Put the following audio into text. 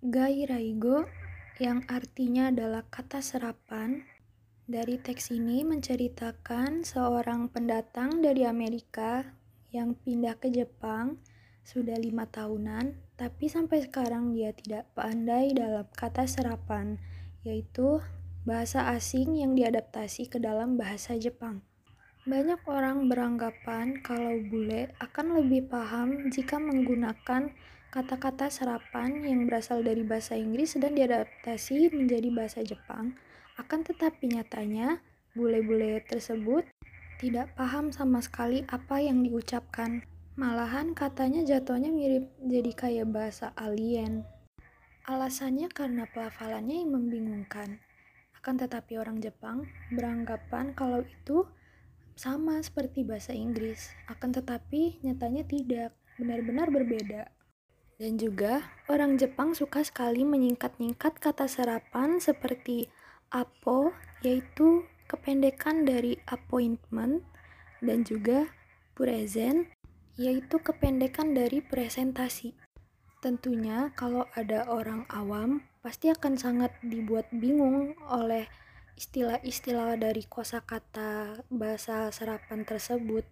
Gairaigo, yang artinya adalah kata serapan, dari teks ini menceritakan seorang pendatang dari Amerika yang pindah ke Jepang sudah lima tahunan, tapi sampai sekarang dia tidak pandai dalam kata serapan, yaitu bahasa asing yang diadaptasi ke dalam bahasa Jepang. Banyak orang beranggapan kalau bule akan lebih paham jika menggunakan kata-kata serapan yang berasal dari bahasa Inggris dan diadaptasi menjadi bahasa Jepang, akan tetapi nyatanya bule-bule tersebut tidak paham sama sekali apa yang diucapkan. Malahan katanya jatuhnya mirip jadi kayak bahasa alien. Alasannya karena pelafalannya yang membingungkan. Akan tetapi orang Jepang beranggapan kalau itu sama seperti bahasa Inggris. Akan tetapi nyatanya tidak, benar-benar berbeda. Dan juga, orang Jepang suka sekali menyingkat-nyingkat kata serapan seperti apo, yaitu kependekan dari appointment, dan juga present, yaitu kependekan dari presentasi. Tentunya, kalau ada orang awam, pasti akan sangat dibuat bingung oleh istilah-istilah dari kosakata bahasa serapan tersebut.